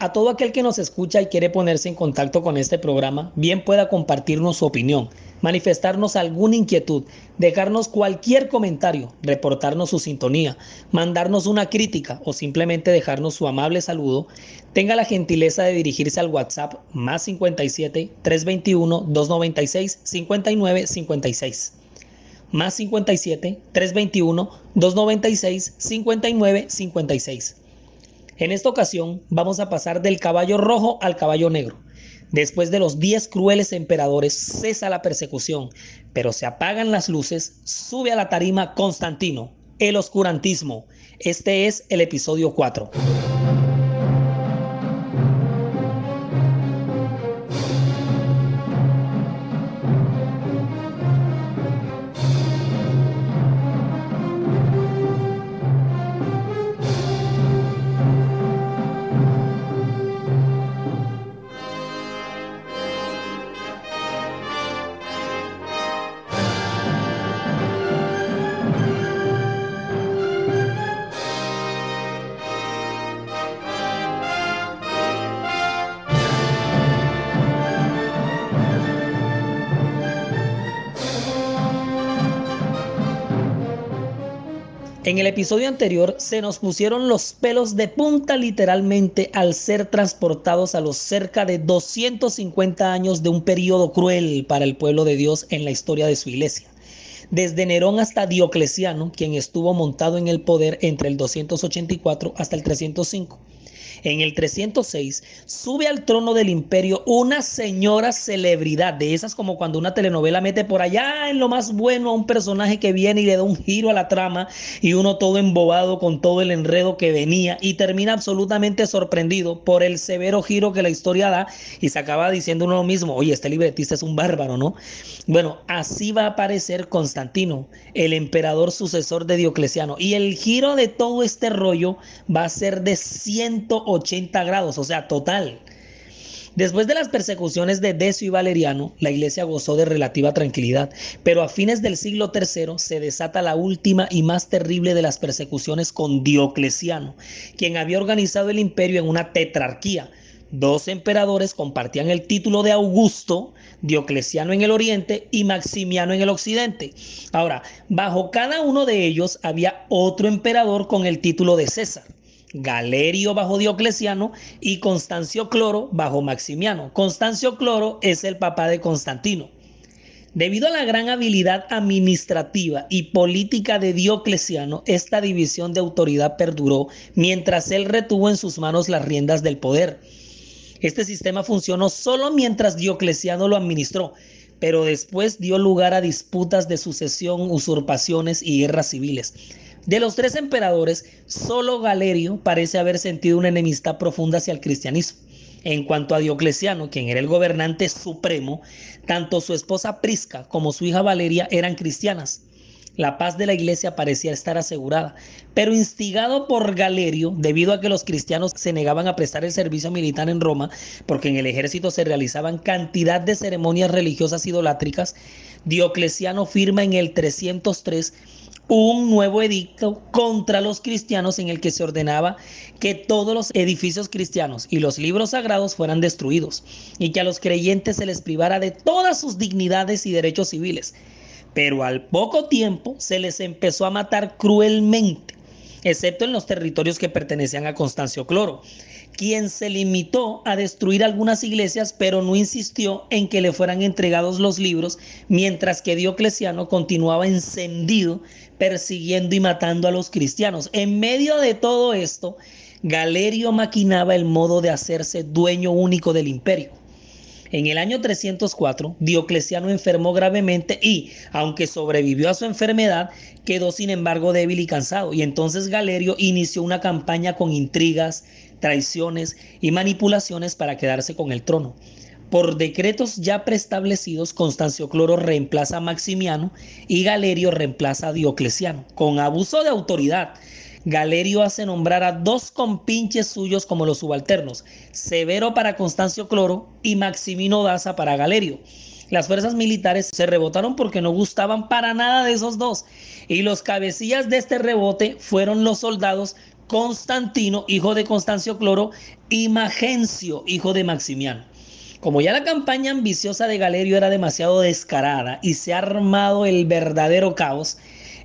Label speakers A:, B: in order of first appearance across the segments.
A: A todo aquel que nos escucha y quiere ponerse en contacto con este programa, bien pueda compartirnos su opinión manifestarnos alguna inquietud, dejarnos cualquier comentario, reportarnos su sintonía, mandarnos una crítica o simplemente dejarnos su amable saludo, tenga la gentileza de dirigirse al WhatsApp más 57 321 296 59 56. Más 57 321 296 59 56. En esta ocasión vamos a pasar del caballo rojo al caballo negro Después de los diez crueles emperadores cesa la persecución, pero se apagan las luces, sube a la tarima Constantino, el oscurantismo. Este es el episodio 4. Episodio anterior se nos pusieron los pelos de punta literalmente al ser transportados a los cerca de 250 años de un periodo cruel para el pueblo de Dios en la historia de su iglesia. Desde Nerón hasta Diocleciano, quien estuvo montado en el poder entre el 284 hasta el 305 en el 306, sube al trono del imperio una señora celebridad, de esas como cuando una telenovela mete por allá en lo más bueno a un personaje que viene y le da un giro a la trama y uno todo embobado con todo el enredo que venía y termina absolutamente sorprendido por el severo giro que la historia da y se acaba diciendo uno mismo, oye, este libretista es un bárbaro, ¿no? Bueno, así va a aparecer Constantino, el emperador sucesor de Diocleciano y el giro de todo este rollo va a ser de 180 80 grados, o sea, total. Después de las persecuciones de Decio y Valeriano, la iglesia gozó de relativa tranquilidad, pero a fines del siglo III se desata la última y más terrible de las persecuciones con Diocleciano, quien había organizado el imperio en una tetrarquía. Dos emperadores compartían el título de Augusto, Diocleciano en el oriente y Maximiano en el occidente. Ahora, bajo cada uno de ellos había otro emperador con el título de César. Galerio bajo Diocleciano y Constancio Cloro bajo Maximiano. Constancio Cloro es el papá de Constantino. Debido a la gran habilidad administrativa y política de Diocleciano, esta división de autoridad perduró mientras él retuvo en sus manos las riendas del poder. Este sistema funcionó solo mientras Diocleciano lo administró, pero después dio lugar a disputas de sucesión, usurpaciones y guerras civiles. De los tres emperadores, solo Galerio parece haber sentido una enemistad profunda hacia el cristianismo. En cuanto a Diocleciano, quien era el gobernante supremo, tanto su esposa Prisca como su hija Valeria eran cristianas. La paz de la iglesia parecía estar asegurada, pero instigado por Galerio, debido a que los cristianos se negaban a prestar el servicio militar en Roma, porque en el ejército se realizaban cantidad de ceremonias religiosas idolátricas, Diocleciano firma en el 303 un nuevo edicto contra los cristianos en el que se ordenaba que todos los edificios cristianos y los libros sagrados fueran destruidos y que a los creyentes se les privara de todas sus dignidades y derechos civiles. Pero al poco tiempo se les empezó a matar cruelmente, excepto en los territorios que pertenecían a Constancio Cloro quien se limitó a destruir algunas iglesias, pero no insistió en que le fueran entregados los libros, mientras que Diocleciano continuaba encendido, persiguiendo y matando a los cristianos. En medio de todo esto, Galerio maquinaba el modo de hacerse dueño único del imperio. En el año 304, Diocleciano enfermó gravemente y, aunque sobrevivió a su enfermedad, quedó sin embargo débil y cansado. Y entonces Galerio inició una campaña con intrigas, traiciones y manipulaciones para quedarse con el trono. Por decretos ya preestablecidos, Constancio Cloro reemplaza a Maximiano y Galerio reemplaza a Diocleciano, con abuso de autoridad. Galerio hace nombrar a dos compinches suyos como los subalternos, Severo para Constancio Cloro y Maximino Daza para Galerio. Las fuerzas militares se rebotaron porque no gustaban para nada de esos dos. Y los cabecillas de este rebote fueron los soldados Constantino, hijo de Constancio Cloro, y Magencio, hijo de Maximiano. Como ya la campaña ambiciosa de Galerio era demasiado descarada y se ha armado el verdadero caos,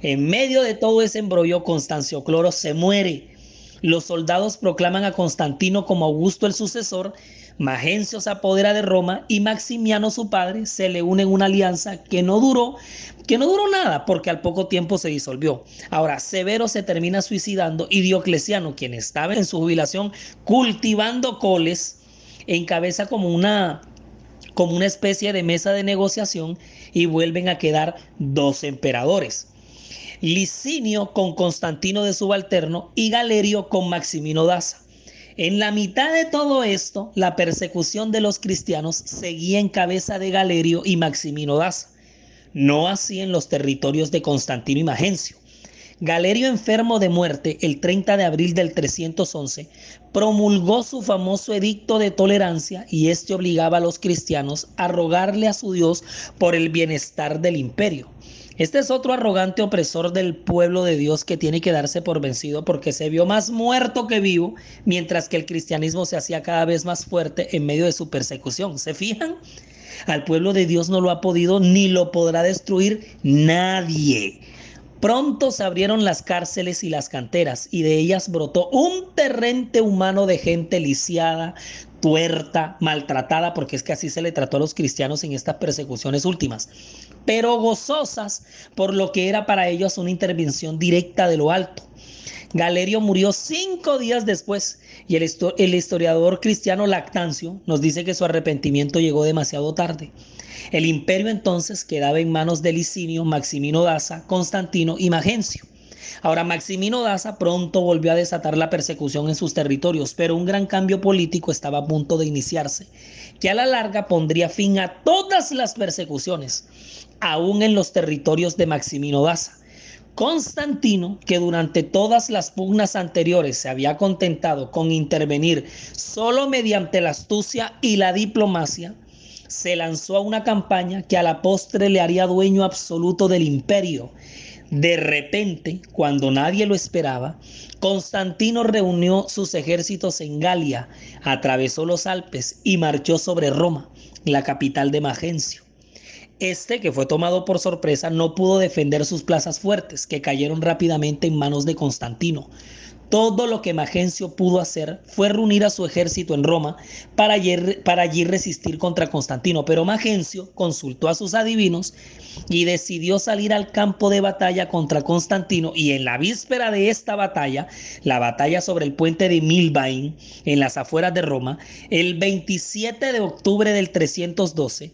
A: en medio de todo ese embrollo, Constancio Cloro se muere. Los soldados proclaman a Constantino como Augusto el sucesor Magencio se apodera de Roma y Maximiano su padre se le une en una alianza que no duró, que no duró nada porque al poco tiempo se disolvió. Ahora Severo se termina suicidando y Diocleciano, quien estaba en su jubilación cultivando coles, encabeza como una como una especie de mesa de negociación y vuelven a quedar dos emperadores. Licinio con Constantino de subalterno y Galerio con Maximino Daza. En la mitad de todo esto, la persecución de los cristianos seguía en cabeza de Galerio y Maximino Daza, no así en los territorios de Constantino y Magencio. Galerio, enfermo de muerte el 30 de abril del 311, promulgó su famoso edicto de tolerancia y este obligaba a los cristianos a rogarle a su Dios por el bienestar del imperio. Este es otro arrogante opresor del pueblo de Dios que tiene que darse por vencido porque se vio más muerto que vivo, mientras que el cristianismo se hacía cada vez más fuerte en medio de su persecución. ¿Se fijan? Al pueblo de Dios no lo ha podido ni lo podrá destruir nadie. Pronto se abrieron las cárceles y las canteras y de ellas brotó un terrente humano de gente lisiada, tuerta, maltratada, porque es que así se le trató a los cristianos en estas persecuciones últimas, pero gozosas por lo que era para ellos una intervención directa de lo alto. Galerio murió cinco días después y el, el, historiador cristiano Lactancio nos dice que su arrepentimiento llegó demasiado tarde. El imperio entonces quedaba en manos de Licinio, Maximino Daza, Constantino y Magencio. Ahora, Maximino Daza pronto volvió a desatar la persecución en sus territorios, pero un gran cambio político estaba a punto de iniciarse, que a la larga pondría fin a todas las persecuciones, aún en los territorios de Maximino Daza. Constantino, que durante todas las pugnas anteriores se había contentado con intervenir solo mediante la astucia y la diplomacia, se lanzó a una campaña que a la postre le haría dueño absoluto del imperio de repente, cuando nadie lo esperaba, Constantino reunió sus ejércitos en Galia, atravesó los Alpes y marchó sobre Roma, la capital de Magencio. Este, que fue tomado por sorpresa, no pudo defender sus plazas fuertes, que cayeron rápidamente en manos de Constantino. Todo lo que Magencio pudo hacer fue reunir a su ejército en Roma para allí, resistir contra Constantino, pero Magencio consultó a sus adivinos y decidió salir al campo de batalla contra Constantino. Y en la víspera de esta batalla, la batalla sobre el puente de Milbain en las afueras de Roma, el 27 de octubre del 312,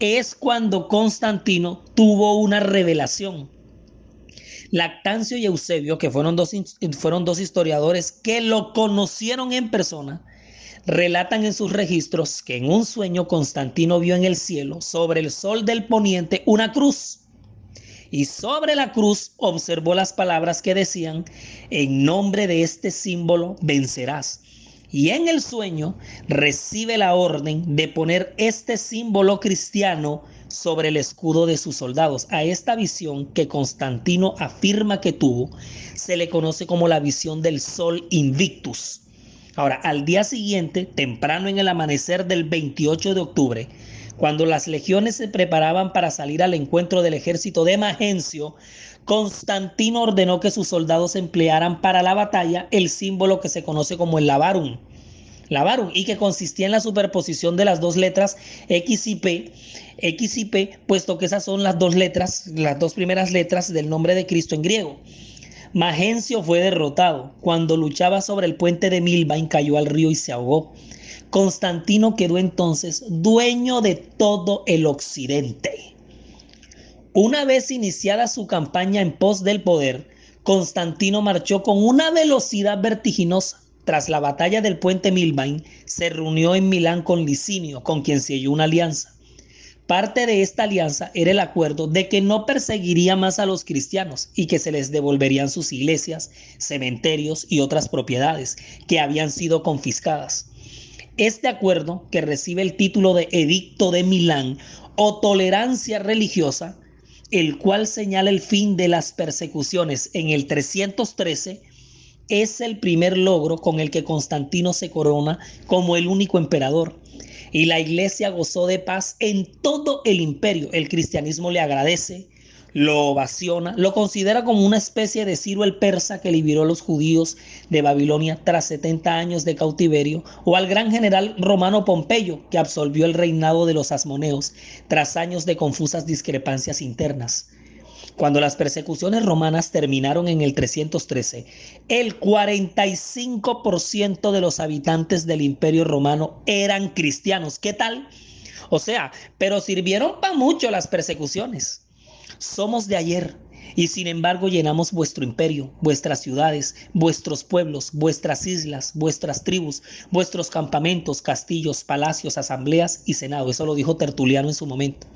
A: es cuando Constantino tuvo una revelación Lactancio y Eusebio, que fueron dos, fueron dos historiadores que lo conocieron en persona, relatan en sus registros que en un sueño Constantino vio en el cielo, sobre el sol del poniente, una cruz. Y sobre la cruz observó las palabras que decían, en nombre de este símbolo vencerás. Y en el sueño recibe la orden de poner este símbolo cristiano sobre el escudo de sus soldados. A esta visión que Constantino afirma que tuvo, se le conoce como la visión del sol invictus. Ahora, al día siguiente, temprano en el amanecer del 28 de octubre, cuando las legiones se preparaban para salir al encuentro del ejército de Magencio, Constantino ordenó que sus soldados emplearan para la batalla el símbolo que se conoce como el lavarum. Y que consistía en la superposición de las dos letras X y P X y P, puesto que esas son las dos letras, las dos primeras letras del nombre de Cristo en griego. Magencio fue derrotado. Cuando luchaba sobre el puente de Milbain cayó al río y se ahogó. Constantino quedó entonces dueño de todo el occidente. Una vez iniciada su campaña en pos del poder, Constantino marchó con una velocidad vertiginosa. Tras la batalla del puente Milbain, se reunió en Milán con Licinio, con quien selló una alianza. Parte de esta alianza era el acuerdo de que no perseguiría más a los cristianos y que se les devolverían sus iglesias, cementerios y otras propiedades que habían sido confiscadas. Este acuerdo, que recibe el título de Edicto de Milán o tolerancia religiosa, el cual señala el fin de las persecuciones en el 313, es el primer logro con el que Constantino se corona como el único emperador. Y la iglesia gozó de paz en todo el imperio. El cristianismo le agradece, lo ovaciona, lo considera como una especie de Ciro el persa que liberó a los judíos de Babilonia tras 70 años de cautiverio, o al gran general romano Pompeyo que absolvió el reinado de los asmoneos tras años de confusas discrepancias internas. Cuando las persecuciones romanas terminaron en el 313, el 45% de los habitantes del imperio romano eran cristianos. ¿Qué tal? O sea, pero sirvieron para mucho las persecuciones. Somos de ayer y sin embargo llenamos vuestro imperio, vuestras ciudades, vuestros pueblos, vuestras islas, vuestras tribus, vuestros campamentos, castillos, palacios, asambleas y senado. Eso lo dijo Tertuliano en su momento.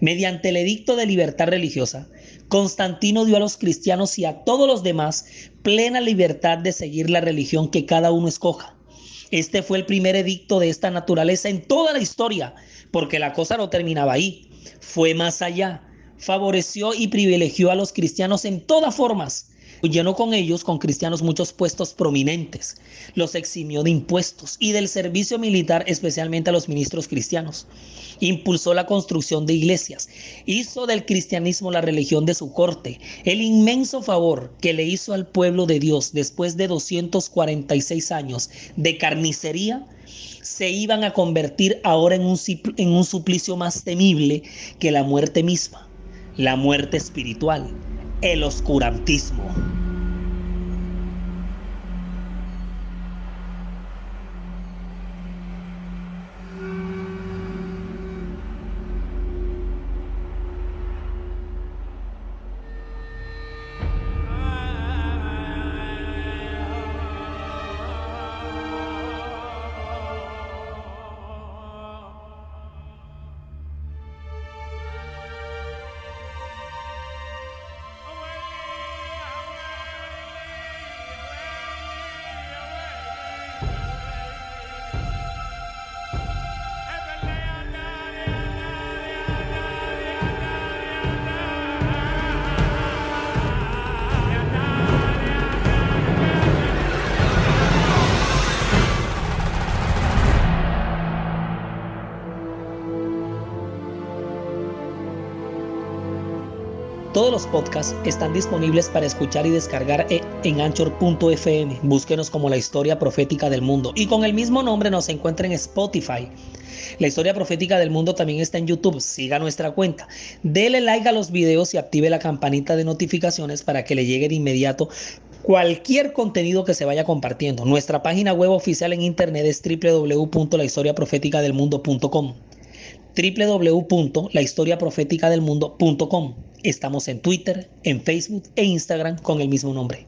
A: Mediante el edicto de libertad religiosa, Constantino dio a los cristianos y a todos los demás plena libertad de seguir la religión que cada uno escoja. Este fue el primer edicto de esta naturaleza en toda la historia, porque la cosa no terminaba ahí, fue más allá. Favoreció y privilegió a los cristianos en todas formas llenó con ellos, con cristianos, muchos puestos prominentes. Los eximió de impuestos y del servicio militar, especialmente a los ministros cristianos. Impulsó la construcción de iglesias. Hizo del cristianismo la religión de su corte. El inmenso favor que le hizo al pueblo de Dios después de 246 años de carnicería se iban a convertir ahora en un, en un suplicio más temible que la muerte misma, la muerte espiritual el oscurantismo. Todos los podcasts están disponibles para escuchar y descargar e- en anchor.fm. Búsquenos como la historia profética del mundo. Y con el mismo nombre nos encuentra en Spotify. La historia profética del mundo también está en YouTube. Siga nuestra cuenta. Dele like a los videos y active la campanita de notificaciones para que le llegue de inmediato cualquier contenido que se vaya compartiendo. Nuestra página web oficial en internet es www.lahistoriaprofeticadelmundo.com www.lahistoriaprofeticadelmundo.com Estamos en Twitter, en Facebook e Instagram con el mismo nombre.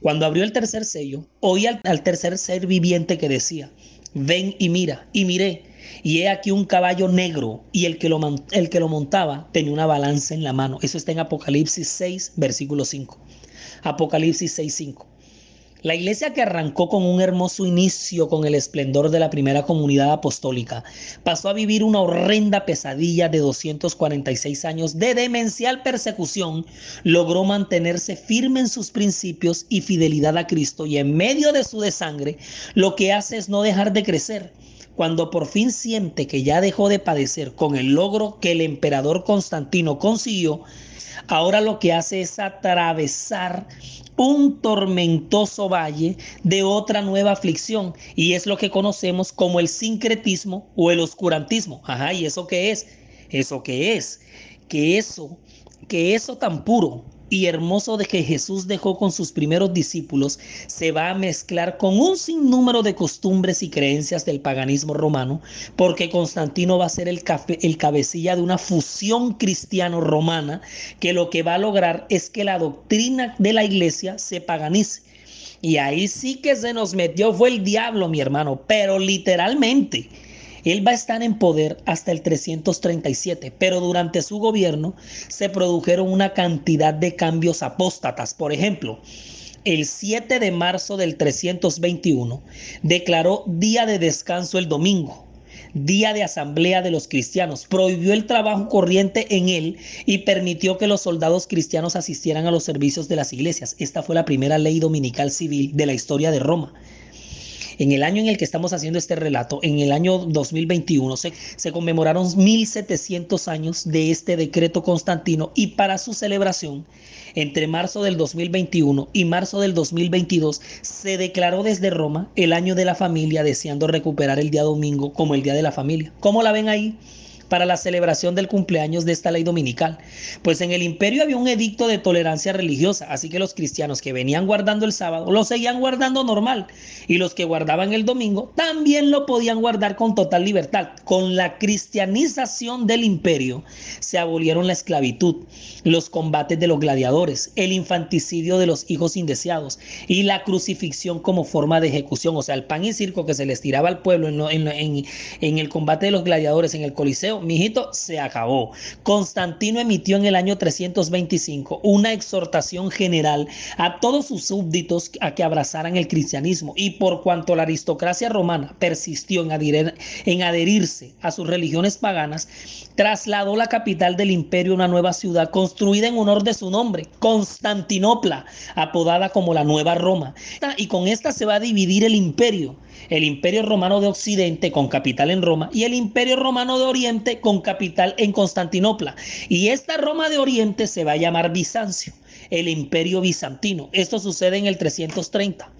A: Cuando abrió el tercer sello, oí al, tercer ser viviente que decía, ven y mira, y miré, y he aquí un caballo negro, y el que, lo, el que lo montaba tenía una balanza en la mano. Eso está en Apocalipsis 6, versículo 5. Apocalipsis 6, 5. La iglesia que arrancó con un hermoso inicio con el esplendor de la primera comunidad apostólica, pasó a vivir una horrenda pesadilla de 246 años de demencial persecución, logró mantenerse firme en sus principios y fidelidad a Cristo y en medio de su desangre, lo que hace es no dejar de crecer. Cuando por fin siente que ya dejó de padecer con el logro que el emperador Constantino consiguió, ahora lo que hace es atravesar un tormentoso valle de otra nueva aflicción y es lo que conocemos como el sincretismo o el oscurantismo. Ajá, ¿y eso qué es? ¿Eso qué es? Que eso, que eso tan puro y hermoso de que Jesús dejó con sus primeros discípulos se va a mezclar con un sinnúmero de costumbres y creencias del paganismo romano, porque Constantino va a ser el, el cabecilla de una fusión cristiano-romana que lo que va a lograr es que la doctrina de la iglesia se paganice. Y ahí sí que se nos metió, fue el diablo, mi hermano, pero literalmente. Él va a estar en poder hasta el 337, pero durante su gobierno se produjeron una cantidad de cambios apóstatas. Por ejemplo, el 7 de marzo del 321 declaró día de descanso el domingo día de asamblea de los cristianos, prohibió el trabajo corriente en él y permitió que los soldados cristianos asistieran a los servicios de las iglesias. Esta fue la primera ley dominical civil de la historia de Roma. En el año en el que estamos haciendo este relato, en el año 2021, se, se, conmemoraron 1700 años de este decreto constantino y para su celebración entre marzo del 2021 y marzo del 2022 se declaró desde Roma el año de la familia deseando recuperar el día domingo como el día de la familia. ¿Cómo la ven ahí? Para la celebración del cumpleaños de esta ley dominical. Pues en el imperio había un edicto de tolerancia religiosa, así que los cristianos que venían guardando el sábado lo seguían guardando normal y los que guardaban el domingo también lo podían guardar con total libertad. Con la cristianización del imperio se abolieron la esclavitud, los combates de los gladiadores, el infanticidio de los hijos indeseados y la crucifixión como forma de ejecución, o sea, el pan y circo que se les tiraba al pueblo en, en, en el combate de los gladiadores en el Coliseo mijito, se acabó. Constantino emitió en el año 325 una exhortación general a todos sus súbditos a que abrazaran el cristianismo y por cuanto la aristocracia romana persistió en, adherirse a sus religiones paganas, trasladó la capital del imperio a una nueva ciudad construida en honor de su nombre, Constantinopla, apodada como la Nueva Roma. Y con esta se va a dividir el imperio el Imperio Romano de Occidente con capital en Roma y el Imperio Romano de Oriente con capital en Constantinopla. Y esta Roma de Oriente se va a llamar Bizancio, el Imperio Bizantino. Esto sucede en el 330.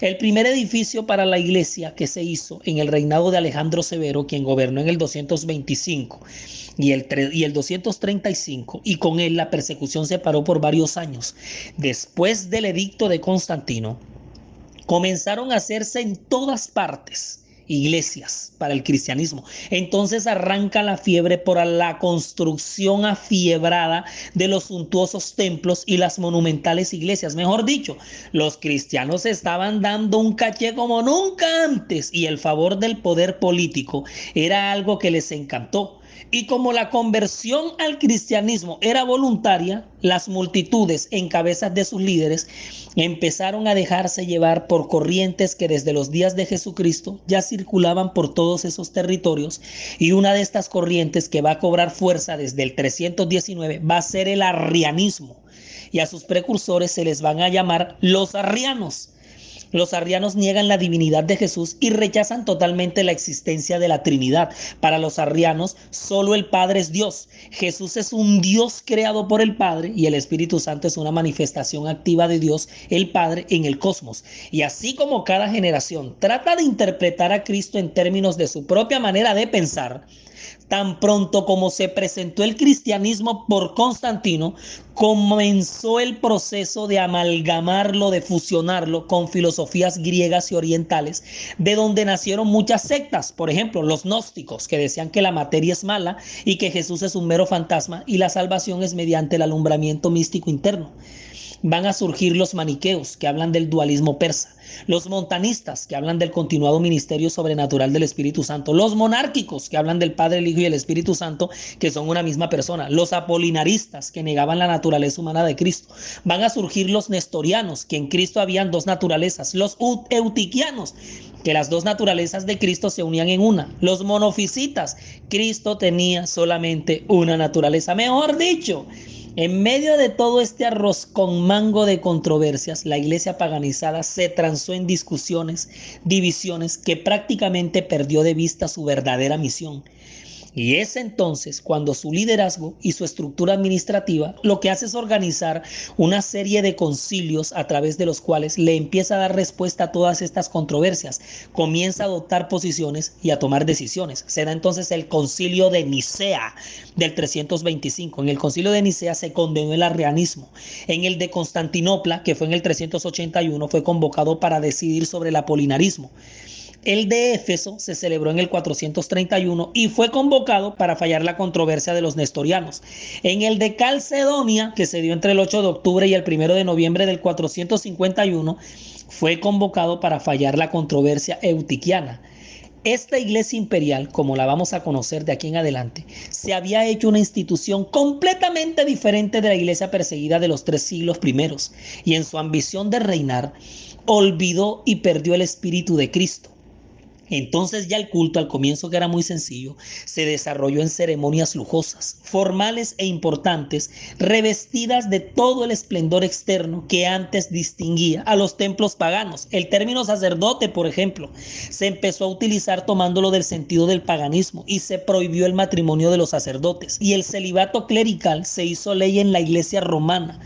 A: El primer edificio para la iglesia que se hizo en el reinado de Alejandro Severo, quien gobernó en el 225 y el, y el 235, y con él la persecución se paró por varios años. Después del edicto de Constantino, comenzaron a hacerse en todas partes iglesias para el cristianismo. Entonces arranca la fiebre por la construcción afiebrada de los suntuosos templos y las monumentales iglesias. Mejor dicho, los cristianos estaban dando un caché como nunca antes y el favor del poder político era algo que les encantó. Y como la conversión al cristianismo era voluntaria, las multitudes en cabezas de sus líderes empezaron a dejarse llevar por corrientes que desde los días de Jesucristo ya circulaban por todos esos territorios. Y una de estas corrientes que va a cobrar fuerza desde el 319 va a ser el arrianismo. Y a sus precursores se les van a llamar los arrianos los arrianos niegan la divinidad de Jesús y rechazan totalmente la existencia de la Trinidad. Para los arrianos, solo el Padre es Dios. Jesús es un Dios creado por el Padre y el Espíritu Santo es una manifestación activa de Dios, el Padre, en el cosmos. Y así como cada generación trata de interpretar a Cristo en términos de su propia manera de pensar, Tan pronto como se presentó el cristianismo por Constantino, comenzó el proceso de amalgamarlo, de fusionarlo con filosofías griegas y orientales, de donde nacieron muchas sectas, por ejemplo, los gnósticos, que decían que la materia es mala y que Jesús es un mero fantasma y la salvación es mediante el alumbramiento místico interno van a surgir los maniqueos, que hablan del dualismo persa, los montanistas, que hablan del continuado ministerio sobrenatural del Espíritu Santo, los monárquicos, que hablan del Padre, el Hijo y el Espíritu Santo, que son una misma persona, los apolinaristas, que negaban la naturaleza humana de Cristo, van a surgir los nestorianos, que en Cristo habían dos naturalezas, los eutiquianos, que las dos naturalezas de Cristo se unían en una. Los monofisitas, Cristo tenía solamente una naturaleza. Mejor dicho, en medio de todo este arroz con mango de controversias, la iglesia paganizada se transó en discusiones, divisiones que prácticamente perdió de vista su verdadera misión y es entonces cuando su liderazgo y su estructura administrativa lo que hace es organizar una serie de concilios a través de los cuales le empieza a dar respuesta a todas estas controversias, comienza a adoptar posiciones y a tomar decisiones. Será entonces el concilio de Nicea del 325. En el concilio de Nicea se condenó el arrianismo. En el de Constantinopla, que fue en el 381, fue convocado para decidir sobre el apolinarismo. El de Éfeso se celebró en el 431 y fue convocado para fallar la controversia de los nestorianos. En el de Calcedonia, que se dio entre el 8 de octubre y el 1 de noviembre del 451, fue convocado para fallar la controversia eutiquiana. Esta iglesia imperial, como la vamos a conocer de aquí en adelante, se había hecho una institución completamente diferente de la iglesia perseguida de los tres siglos primeros, y en su ambición de reinar, olvidó y perdió el espíritu de Cristo. Entonces ya el culto al comienzo que era muy sencillo, se desarrolló en ceremonias lujosas, formales e importantes, revestidas de todo el esplendor externo que antes distinguía a los templos paganos. El término sacerdote, por ejemplo, se empezó a utilizar tomándolo del sentido del paganismo y se prohibió el matrimonio de los sacerdotes y el celibato clerical se hizo ley en la iglesia romana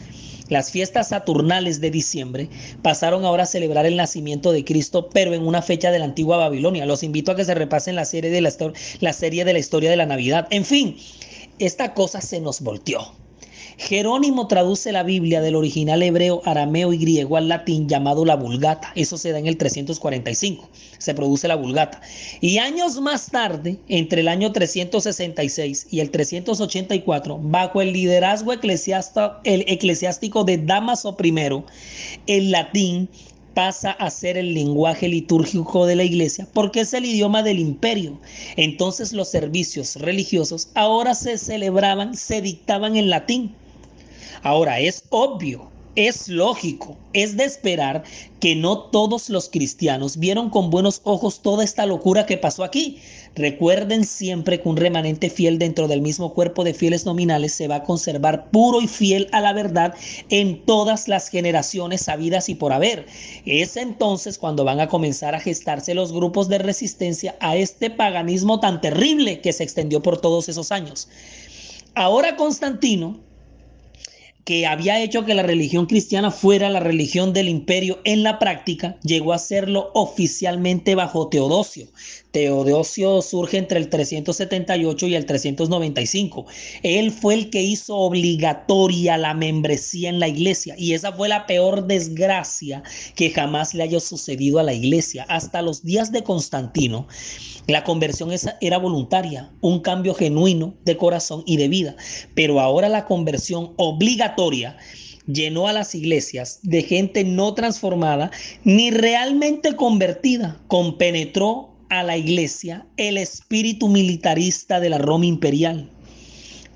A: las fiestas saturnales de diciembre pasaron ahora a celebrar el nacimiento de Cristo, pero en una fecha de la antigua Babilonia. Los invito a que se repasen la serie de la, la serie de la historia de la Navidad. En fin, esta cosa se nos volteó. Jerónimo traduce la Biblia del original hebreo, arameo y griego al latín llamado la Vulgata. Eso se da en el 345. Se produce la Vulgata. Y años más tarde, entre el año 366 y el 384, bajo el liderazgo eclesiástico de Damaso I, el latín pasa a ser el lenguaje litúrgico de la iglesia porque es el idioma del imperio. Entonces los servicios religiosos ahora se celebraban, se dictaban en latín. Ahora, es obvio, es lógico, es de esperar que no todos los cristianos vieron con buenos ojos toda esta locura que pasó aquí. Recuerden siempre que un remanente fiel dentro del mismo cuerpo de fieles nominales se va a conservar puro y fiel a la verdad en todas las generaciones sabidas y por haber. Es entonces cuando van a comenzar a gestarse los grupos de resistencia a este paganismo tan terrible que se extendió por todos esos años. Ahora Constantino que había hecho que la religión cristiana fuera la religión del imperio en la práctica, llegó a serlo oficialmente bajo Teodosio. Teodosio surge entre el 378 y el 395. Él fue el que hizo obligatoria la membresía en la iglesia y esa fue la peor desgracia que jamás le haya sucedido a la iglesia. Hasta los días de Constantino, la conversión era voluntaria, un cambio genuino de corazón y de vida, pero ahora la conversión obligatoria llenó a las iglesias de gente no transformada ni realmente convertida, compenetró a la iglesia el espíritu militarista de la Roma imperial.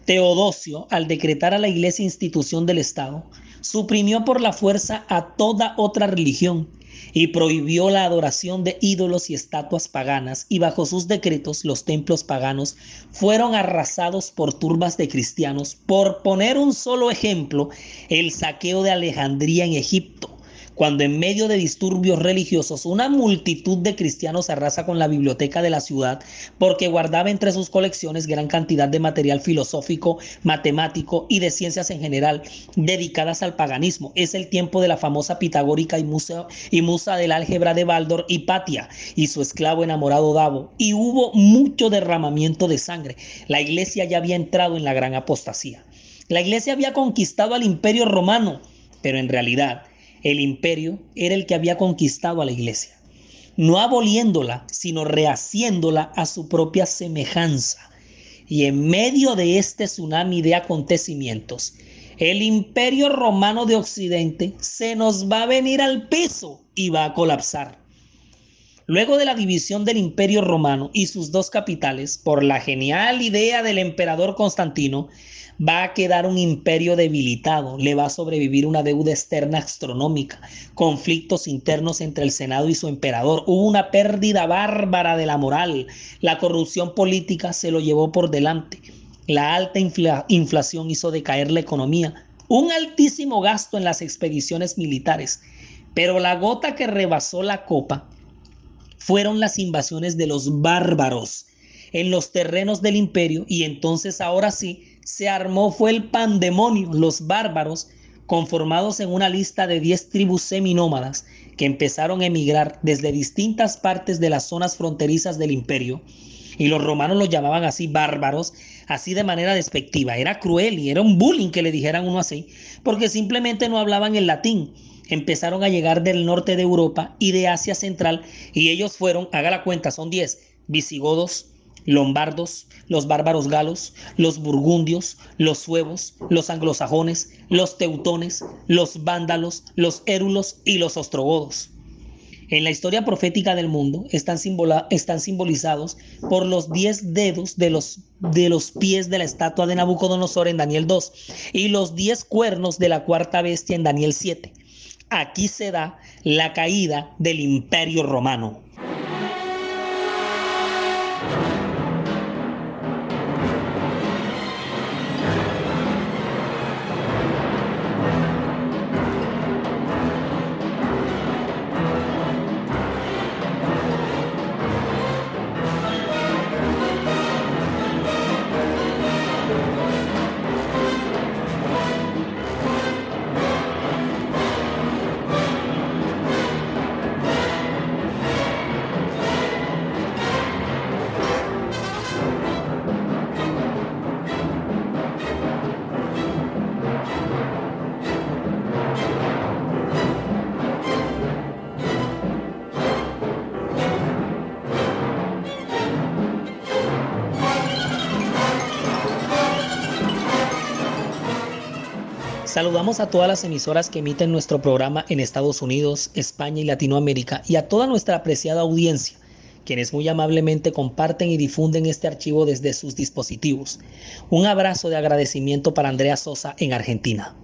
A: Teodosio, al decretar a la iglesia institución del Estado, suprimió por la fuerza a toda otra religión y prohibió la adoración de ídolos y estatuas paganas, y bajo sus decretos los templos paganos fueron arrasados por turbas de cristianos. Por poner un solo ejemplo, el saqueo de Alejandría en Egipto, cuando en medio de disturbios religiosos una multitud de cristianos arrasa con la biblioteca de la ciudad porque guardaba entre sus colecciones gran cantidad de material filosófico, matemático y de ciencias en general dedicadas al paganismo. Es el tiempo de la famosa pitagórica y musa, y musa del álgebra de Baldor, Hipatia, y su esclavo enamorado Davo. Y hubo mucho derramamiento de sangre. La iglesia ya había entrado en la gran apostasía. La iglesia había conquistado al imperio romano, pero en realidad el imperio era el que había conquistado a la iglesia, no aboliéndola, sino rehaciéndola a su propia semejanza. Y en medio de este tsunami de acontecimientos, el imperio romano de Occidente se nos va a venir al peso y va a colapsar. Luego de la división del imperio romano y sus dos capitales por la genial idea del emperador Constantino, va a quedar un imperio debilitado, le va a sobrevivir una deuda externa astronómica, conflictos internos entre el Senado y su emperador, hubo una pérdida bárbara de la moral, la corrupción política se lo llevó por delante, la alta inflación hizo decaer la economía, un altísimo gasto en las expediciones militares, pero la gota que rebasó la copa fueron las invasiones de los bárbaros en los terrenos del imperio y entonces ahora sí se armó fue el pandemonio, los bárbaros, conformados en una lista de 10 tribus seminómadas que empezaron a emigrar desde distintas partes de las zonas fronterizas del imperio. Y los romanos los llamaban así bárbaros, así de manera despectiva. Era cruel y era un bullying que le dijeran uno así, porque simplemente no hablaban el latín. Empezaron a llegar del norte de Europa y de Asia Central y ellos fueron, haga la cuenta, son 10, visigodos, lombardos, los bárbaros galos, los burgundios, los suevos, los anglosajones, los teutones, los vándalos, los érulos y los ostrogodos. En la historia profética del mundo están, simbolizados por los diez dedos de los, de los pies de la estatua de Nabucodonosor en Daniel 2 y los diez cuernos de la cuarta bestia en Daniel 7. Aquí se da la caída del imperio romano. Saludamos a todas las emisoras que emiten nuestro programa en Estados Unidos, España y Latinoamérica y a toda nuestra apreciada audiencia, quienes muy amablemente comparten y difunden este archivo desde sus dispositivos. Un abrazo de agradecimiento para Andrea Sosa en Argentina.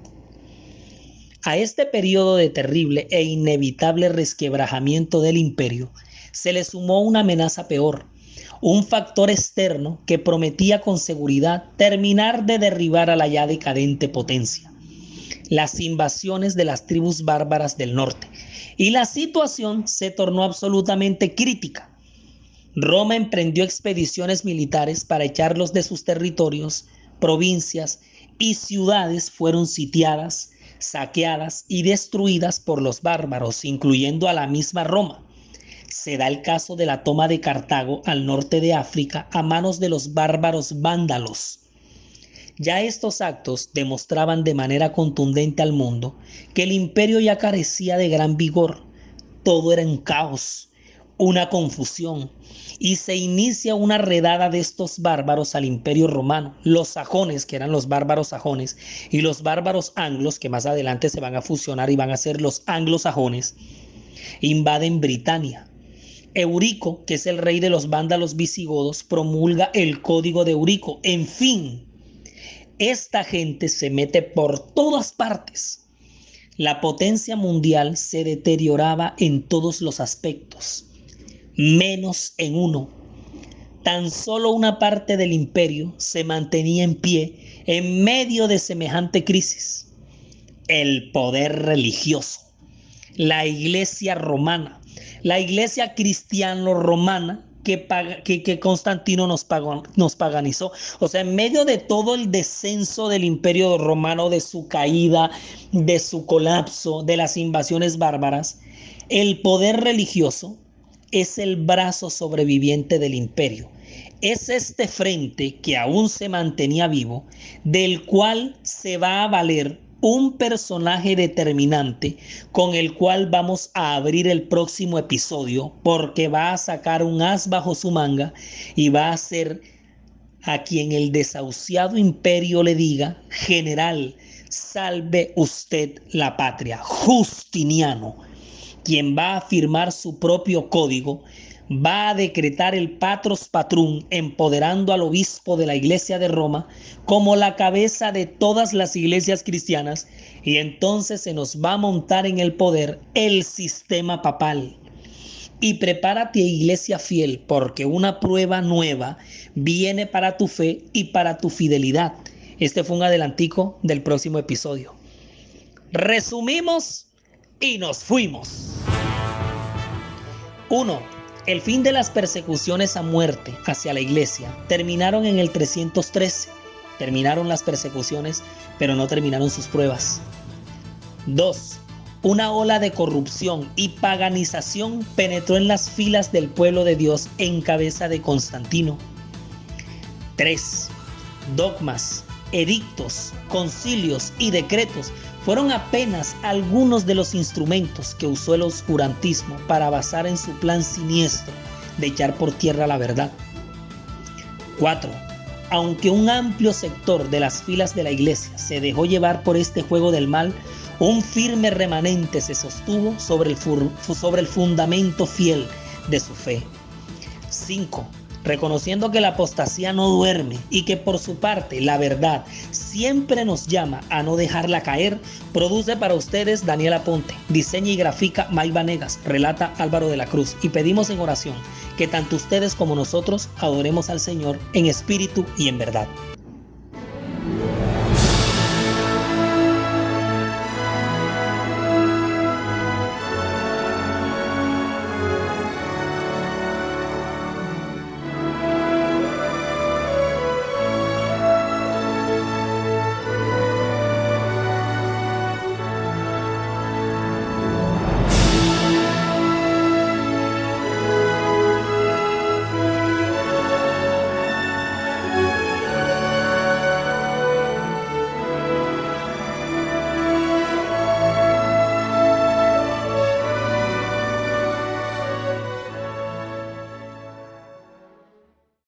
A: A este periodo de terrible e inevitable resquebrajamiento del imperio se le sumó una amenaza peor, un factor externo que prometía con seguridad terminar de derribar a la ya decadente potencia las invasiones de las tribus bárbaras del norte y la situación se tornó absolutamente crítica. Roma emprendió expediciones militares para echarlos de sus territorios, provincias y ciudades fueron sitiadas, saqueadas y destruidas por los bárbaros, incluyendo a la misma Roma. Se da el caso de la toma de Cartago al norte de África a manos de los bárbaros vándalos ya estos actos demostraban de manera contundente al mundo que el imperio ya carecía de gran vigor. Todo era un caos, una confusión, y se inicia una redada de estos bárbaros al imperio romano, los sajones, que eran los bárbaros sajones, y los bárbaros anglos, que más adelante se van a fusionar y van a ser los anglosajones, invaden Britania. Eurico, que es el rey de los vándalos visigodos, promulga el código de Eurico. En fin, esta gente se mete por todas partes. La potencia mundial se deterioraba en todos los aspectos, menos en uno. Tan solo una parte del imperio se mantenía en pie en medio de semejante crisis. El poder religioso, la iglesia romana, la iglesia cristiano-romana que, Constantino nos, nos paganizó. O sea, en medio de todo el descenso del imperio romano, de su caída, de su colapso, de las invasiones bárbaras, el poder religioso es el brazo sobreviviente del imperio. Es este frente que aún se mantenía vivo, del cual se va a valer un personaje determinante con el cual vamos a abrir el próximo episodio porque va a sacar un as bajo su manga y va a ser a quien el desahuciado imperio le diga, general, salve usted la patria, Justiniano, quien va a firmar su propio código va a decretar el patros patrum, empoderando al obispo de la iglesia de Roma como la cabeza de todas las iglesias cristianas, y entonces se nos va a montar en el poder el sistema papal. Y prepárate, iglesia fiel, porque una prueba nueva viene para tu fe y para tu fidelidad. Este fue un adelantico del próximo episodio. Resumimos y nos fuimos. 1 el fin de las persecuciones a muerte hacia la iglesia terminaron en el 313. Terminaron las persecuciones, pero no terminaron sus pruebas. 2. Una ola de corrupción y paganización penetró en las filas del pueblo de Dios en cabeza de Constantino. 3. Dogmas, edictos, concilios y decretos fueron apenas algunos de los instrumentos que usó el oscurantismo para basar en su plan siniestro de echar por tierra la verdad. 4. Aunque un amplio sector de las filas de la iglesia se dejó llevar por este juego del mal, Un firme remanente se sostuvo sobre el, sobre el fundamento fiel de su fe. 5 reconociendo que la apostasía no duerme y que por su parte la verdad siempre nos llama a no dejarla caer, produce para ustedes Daniela Ponte, diseña y grafica May Vanegas, relata Álvaro de la Cruz y pedimos en oración que tanto ustedes como nosotros adoremos al Señor en espíritu y en verdad.